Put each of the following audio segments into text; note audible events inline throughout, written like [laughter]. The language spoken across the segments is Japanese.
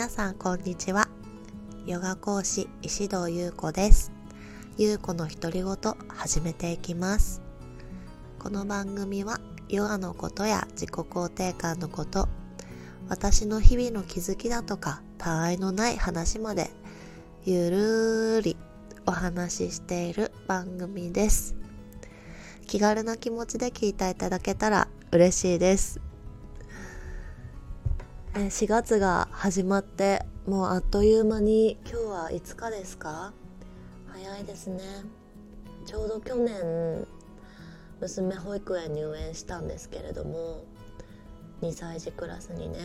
皆さんこんにちは。ヨガ講師石堂優子です。優子の独り言始めていきます。この番組はヨガのことや自己肯定感のこと私の日々の気づきだとか他愛のない話までゆるーりお話ししている番組です。気軽な気持ちで聞いていただけたら嬉しいです。4月が始まってもうあっという間に今日は5日ですか？早いですね。ちょうど去年娘保育園入園したんですけれども2歳児クラスにね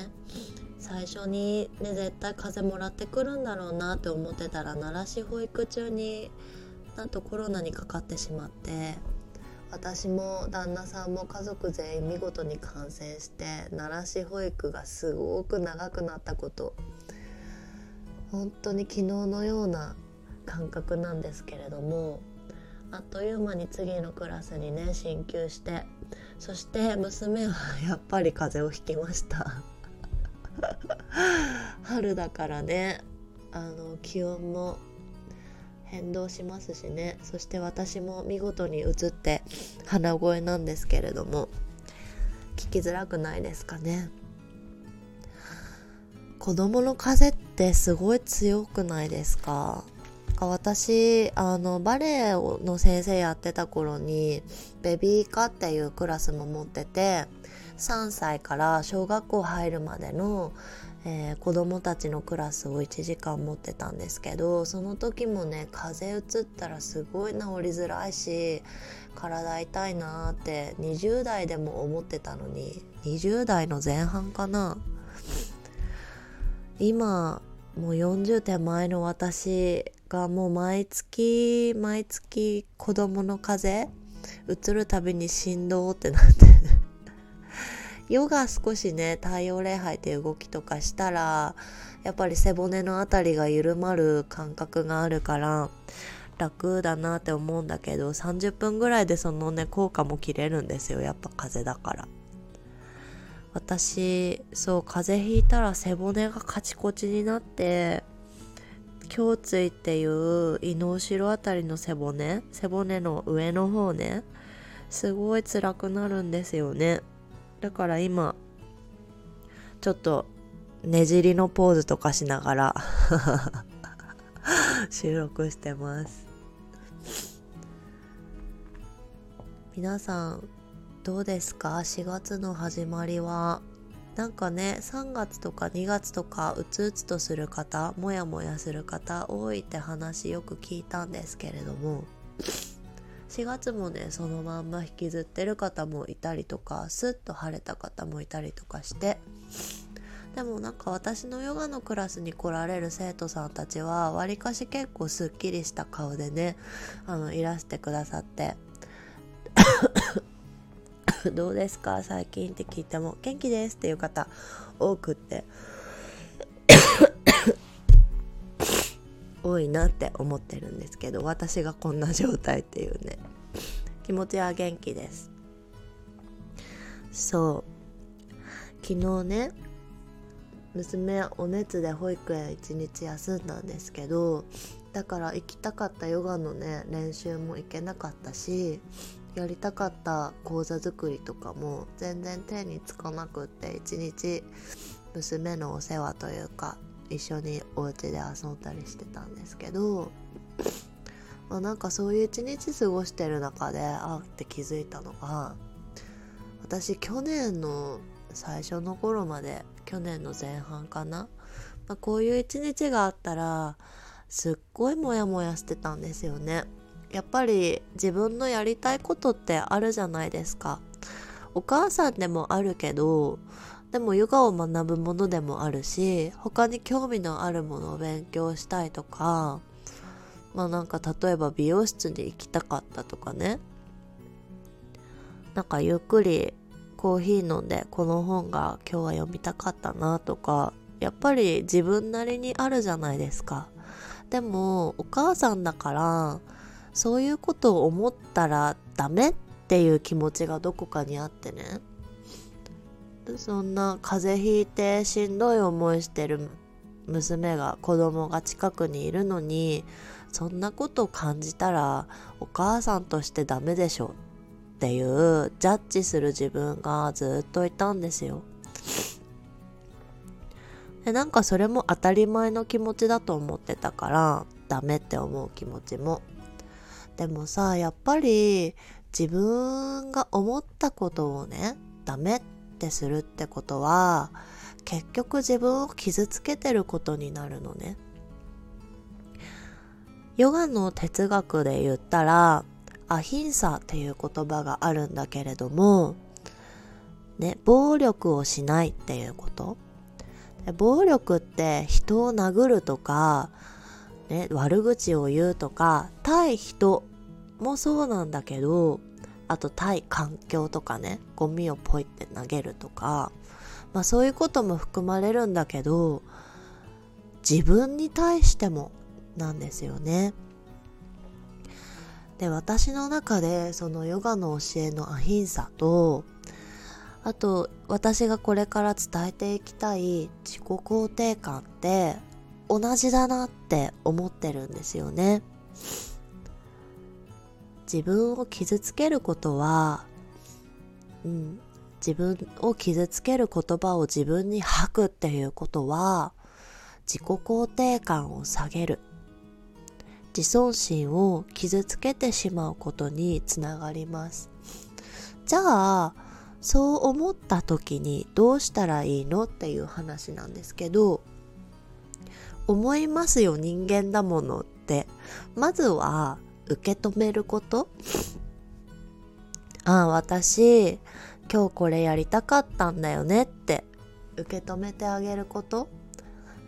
最初にね絶対風邪もらってくるんだろうなって思ってたら奈良市保育中になんとコロナにかかってしまって私も旦那さんも家族全員見事に感染して奈良市保育がすごく長くなったこと。本当に昨日のような感覚なんですけれどもあっという間に次のクラスにね進級してそして娘は [laughs] やっぱり風邪をひきました。[laughs] 春だからねあの気温も変動しますしね。そして私も見事に映って鼻声なんですけれども聞きづらくないですかね。子供の風ってすごい強くないですか？私あのバレエの先生やってた頃にベビー科っていうクラスも持ってて3歳から小学校入るまでのえー、子供たちのクラスを1時間持ってたんですけどその時もね風邪うつったらすごい治りづらいし体痛いなって20代でも思ってたのに20代の前半かな。今もう40手前の私がもう毎月毎月子供の風邪うつるたびに振動ってなって。ヨガ少しね太陽礼拝っていう動きとかしたらやっぱり背骨の辺りが緩まる感覚があるから楽だなって思うんだけど30分ぐらいでそのね効果も切れるんですよ。やっぱ風邪だから。私そう風邪ひいたら背骨がカチコチになって胸椎っていう胃の後ろあたりの背骨背骨の上の方ねすごい辛くなるんですよね。だから今ちょっとねじりのポーズとかしながら [laughs] 収録してます。皆さんどうですか？4月の始まりは。なんかね3月とか2月とかうつうつとする方モヤモヤする方多いって話よく聞いたんですけれども。4月もねそのまんま引きずってる方もいたりとかスッと晴れた方もいたりとかしてでもなんか私のヨガのクラスに来られる生徒さんたちはわりかし結構すっきりした顔でねあのいらしてくださって [coughs] どうですか？最近って聞いても元気ですっていう方多くって。多いなって思ってるんですけど私がこんな状態っていうね。気持ちは元気です。そう。昨日ね娘お熱で保育園1日休んだんですけどだから行きたかったヨガのね練習も行けなかったしやりたかった講座作りとかも全然手につかなくって一日娘のお世話というか一緒にお家で遊んだりしてたんですけど、まあ、なんかそういう一日過ごしてる中であって気づいたのが私去年の最初の頃まで去年の前半かな、まあ、こういう一日があったらすっごいモヤモヤしてたんですよね。やっぱり自分のやりたいことってあるじゃないですか。お母さんでもあるけどでもヨガを学ぶものでもあるし他に興味のあるものを勉強したいとかまあなんか例えば美容室に行きたかったとかね。なんかゆっくりコーヒー飲んでこの本が今日は読みたかったなとかやっぱり自分なりにあるじゃないですか。でもお母さんだからそういうことを思ったらダメっていう気持ちがどこかにあってね。そんな風邪ひいてしんどい思いしてる娘が子供が近くにいるのにそんなことを感じたらお母さんとしてダメでしょっていうジャッジする自分がずっといたんですよ。でなんかそれも当たり前の気持ちだと思ってたからダメって思う気持ちも。でもさやっぱり自分が思ったことをねダメってってするってことは結局自分を傷つけてることになるのね。ヨガの哲学で言ったらアヒンサっていう言葉があるんだけれどもね暴力をしないっていうこと暴力って人を殴るとか、ね、悪口を言うとか対人もそうなんだけどあと対環境とかねゴミをポイって投げるとかまあそういうことも含まれるんだけど自分に対してもなんですよね。で私の中でそのヨガの教えのアヒンサとあと私がこれから伝えていきたい自己肯定感って同じだなって思ってるんですよね。自分を傷つけることは、うん、自分を傷つける言葉を自分に吐くっていうことは自己肯定感を下げる。自尊心を傷つけてしまうことにつながります。じゃあそう思った時にどうしたらいいのっていう話なんですけど思いますよ人間だものって。まずは受け止めること？ああ私今日これやりたかったんだよねって。受け止めてあげること？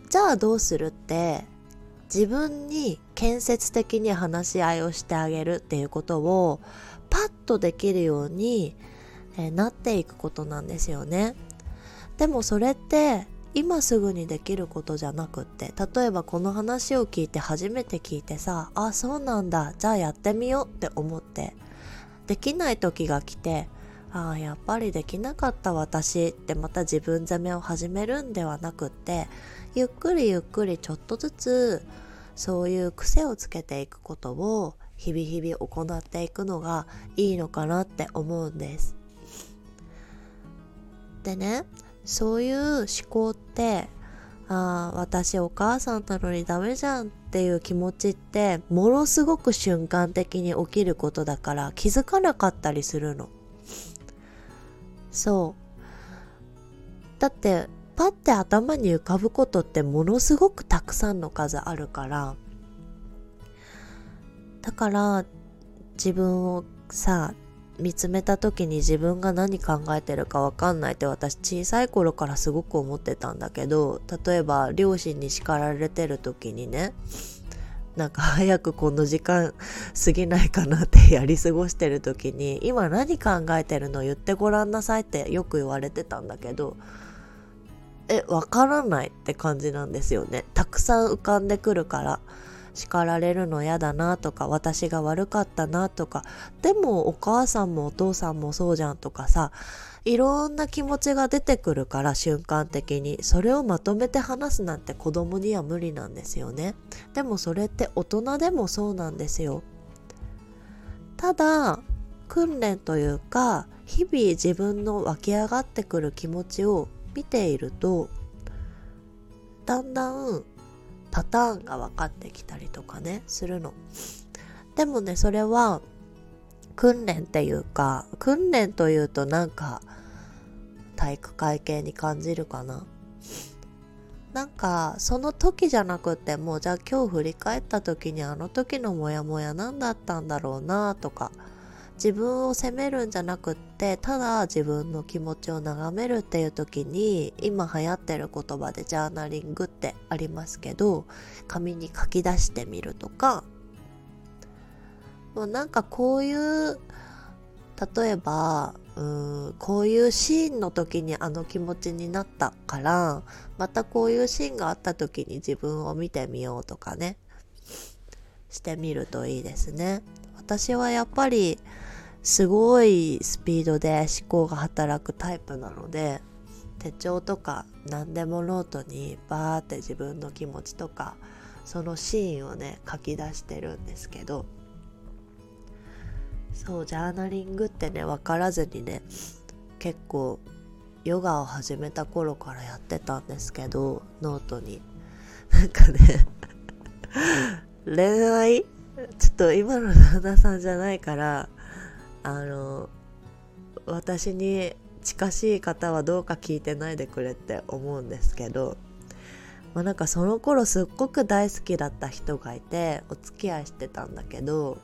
じゃあどうするって？自分に建設的に話し合いをしてあげるっていうことをパッとできるように、なっていくことなんですよね。でもそれって今すぐにできることじゃなくって例えばこの話を聞いて初めて聞いてさあそうなんだじゃあやってみようって思ってできない時が来てああやっぱりできなかった私ってまた自分責めを始めるんではなくってゆっくりゆっくりちょっとずつそういう癖をつけていくことを日々日々行っていくのがいいのかなって思うんです。でねそういう思考ってああ私お母さんなのにダメじゃんっていう気持ちってものすごく瞬間的に起きることだから気づかなかったりするの。そうだってパッて頭に浮かぶことってものすごくたくさんの数あるからだから自分をさ見つめた時に自分が何考えてるか分かんないって私小さい頃からすごく思ってたんだけど例えば両親に叱られてる時にねなんか早くこの時間過ぎないかなってやり過ごしてる時に今何考えてるの言ってごらんなさいってよく言われてたんだけどえわからないって感じなんですよね。たくさん浮かんでくるから。叱られるの嫌だなとか私が悪かったなとかでもお母さんもお父さんもそうじゃんとかさいろんな気持ちが出てくるから瞬間的に。それをまとめて話すなんて子供には無理なんですよね。でもそれって大人でもそうなんですよ。ただ訓練というか日々自分の湧き上がってくる気持ちを見ているとだんだんパターンが分かってきたりとかねするの。でもねそれは訓練っていうか訓練というとなんか体育会系に感じるかな。なんかその時じゃなくてもうじゃあ今日振り返った時にあの時のモヤモヤ何だったんだろうなとか自分を責めるんじゃなくってただ自分の気持ちを眺めるっていう時に今流行ってる言葉でジャーナリングってありますけど紙に書き出してみるとかもうなんかこういう例えばうんこういうシーンの時にあの気持ちになったからまたこういうシーンがあった時に自分を見てみようとかねしてみるといいですね。私はやっぱりすごいスピードで思考が働くタイプなので手帳とか何でもノートにバーって自分の気持ちとかそのシーンをね書き出してるんですけどそうジャーナリングってね分からずにね結構ヨガを始めた頃からやってたんですけどノートに。なんかね [laughs] 恋愛？ちょっと今の旦那さんじゃないからあの私に近しい方はどうか聞いてないでくれって思うんですけど、まあ、なんかその頃すっごく大好きだった人がいてお付き合いしてたんだけど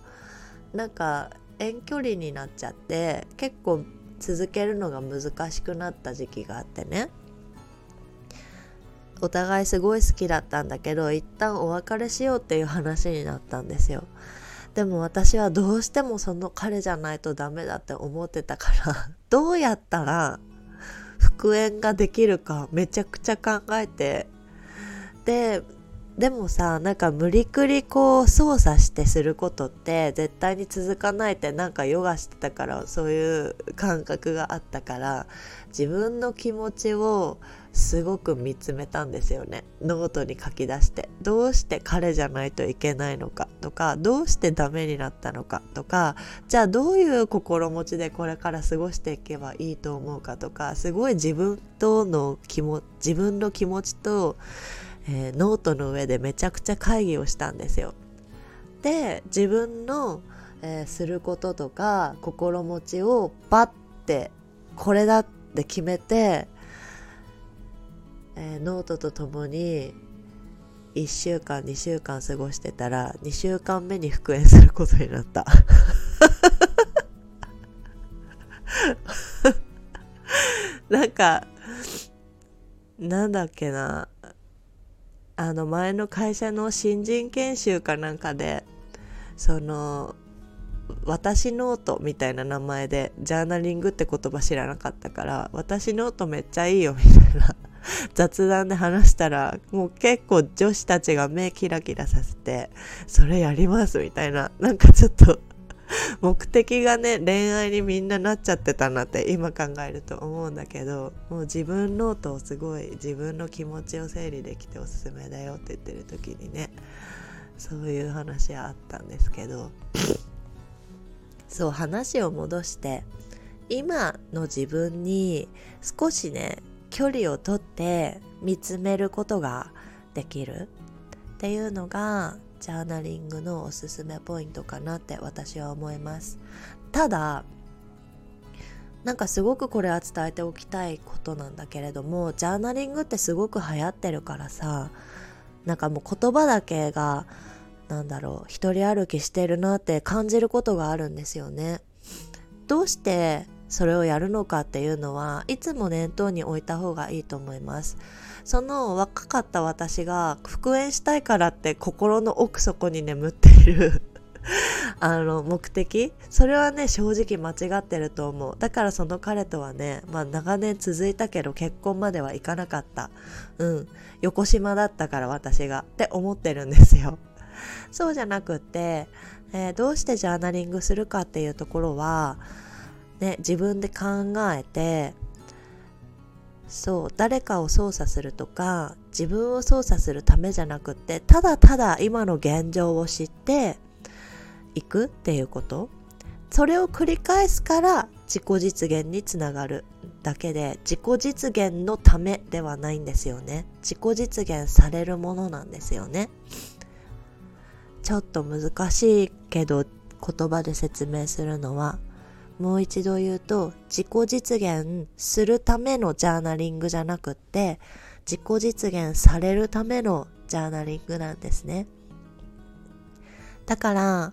なんか遠距離になっちゃって結構続けるのが難しくなった時期があってね。お互いすごい好きだったんだけど一旦お別れしようっていう話になったんですよ。でも私はどうしてもその彼じゃないとダメだって思ってたから [laughs] どうやったら復縁ができるかめちゃくちゃ考えて。ででもさなんか無理くりこう操作してすることって絶対に続かないってなんかヨガしてたからそういう感覚があったから自分の気持ちをすごく見つめたんですよねノートに書き出してどうして彼じゃないといけないのかとかどうしてダメになったのかとかじゃあどういう心持ちでこれから過ごしていけばいいと思うかとかすごい自分との気も自分の気持ちとえー、ノートの上でめちゃくちゃ会議をしたんですよ。で自分の、えー、することとか心持ちをバッてこれだって決めて、えー、ノートとともに1週間2週間過ごしてたら2週間目に復縁することになった。[laughs] なんかなんだっけな。あの前の会社の新人研修かなんかでその私ノートみたいな名前でジャーナリングって言葉知らなかったから私ノートめっちゃいいよみたいな。[laughs] 雑談で話したらもう結構女子たちが目キラキラさせてそれやりますみたいな。なんかちょっと目的がね恋愛にみんななっちゃってたなって今考えると思うんだけどもう自分ノートをすごい自分の気持ちを整理できておすすめだよって言ってる時にねそういう話はあったんですけどそう話を戻して今の自分に少しね距離をとって見つめることができる。っていうのがジャーナリングのおすすめポイントかなって私は思います。ただなんかすごくこれは伝えておきたいことなんだけれどもジャーナリングってすごく流行ってるからさなんかもう言葉だけがなんだろう一人歩きしてるなって感じることがあるんですよね。どうしてそれをやるのかっていうのはいつも念頭に置いた方がいいと思います。その若かった私が復縁したいからって心の奥底に眠っている [laughs] あの目的？それはね正直間違ってると思う。だからその彼とはねまあ長年続いたけど結婚まではいかなかった。うん。横島だったから私がって思ってるんですよ。そうじゃなくって、えー、どうしてジャーナリングするかっていうところはね自分で考えてそう誰かを操作するとか自分を操作するためじゃなくってただただ今の現状を知っていくっていうこと。それを繰り返すから自己実現につながるだけで自己実現のためではないんですよね。自己実現されるものなんですよね。ちょっと難しいけど言葉で説明するのはもう一度言うと自己実現するためのジャーナリングじゃなくって自己実現されるためのジャーナリングなんですね。だから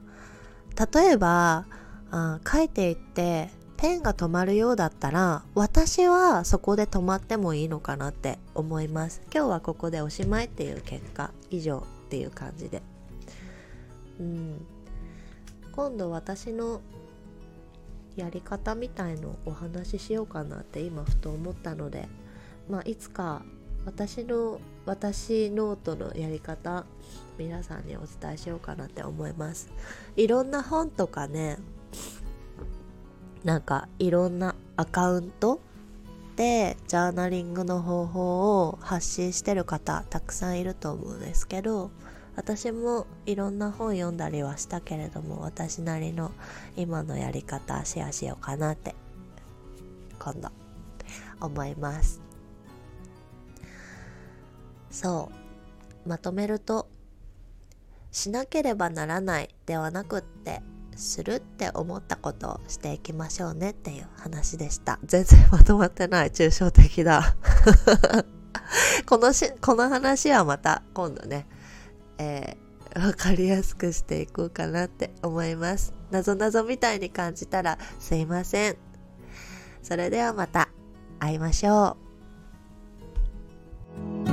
例えばあ書いていってペンが止まるようだったら私はそこで止まってもいいのかなって思います。今日はここでおしまいっていう結果以上っていう感じで。うん。今度私のやり方みたいのお話ししようかなって今ふと思ったのでまあいつか私の私ノートのやり方皆さんにお伝えしようかなって思います。いろんな本とかねなんかいろんなアカウントでジャーナリングの方法を発信してる方たくさんいると思うんですけど私もいろんな本読んだりはしたけれども私なりの今のやり方シェアしようかなって今度思います。そう。まとめるとしなければならないではなくってするって思ったことをしていきましょうねっていう話でした。全然まとまってない抽象的だ [laughs] このしこの話はまた今度ねえー、分かりやすくしていこうかなって思います。なぞなぞみたいに感じたらすいません。それではまた会いましょう。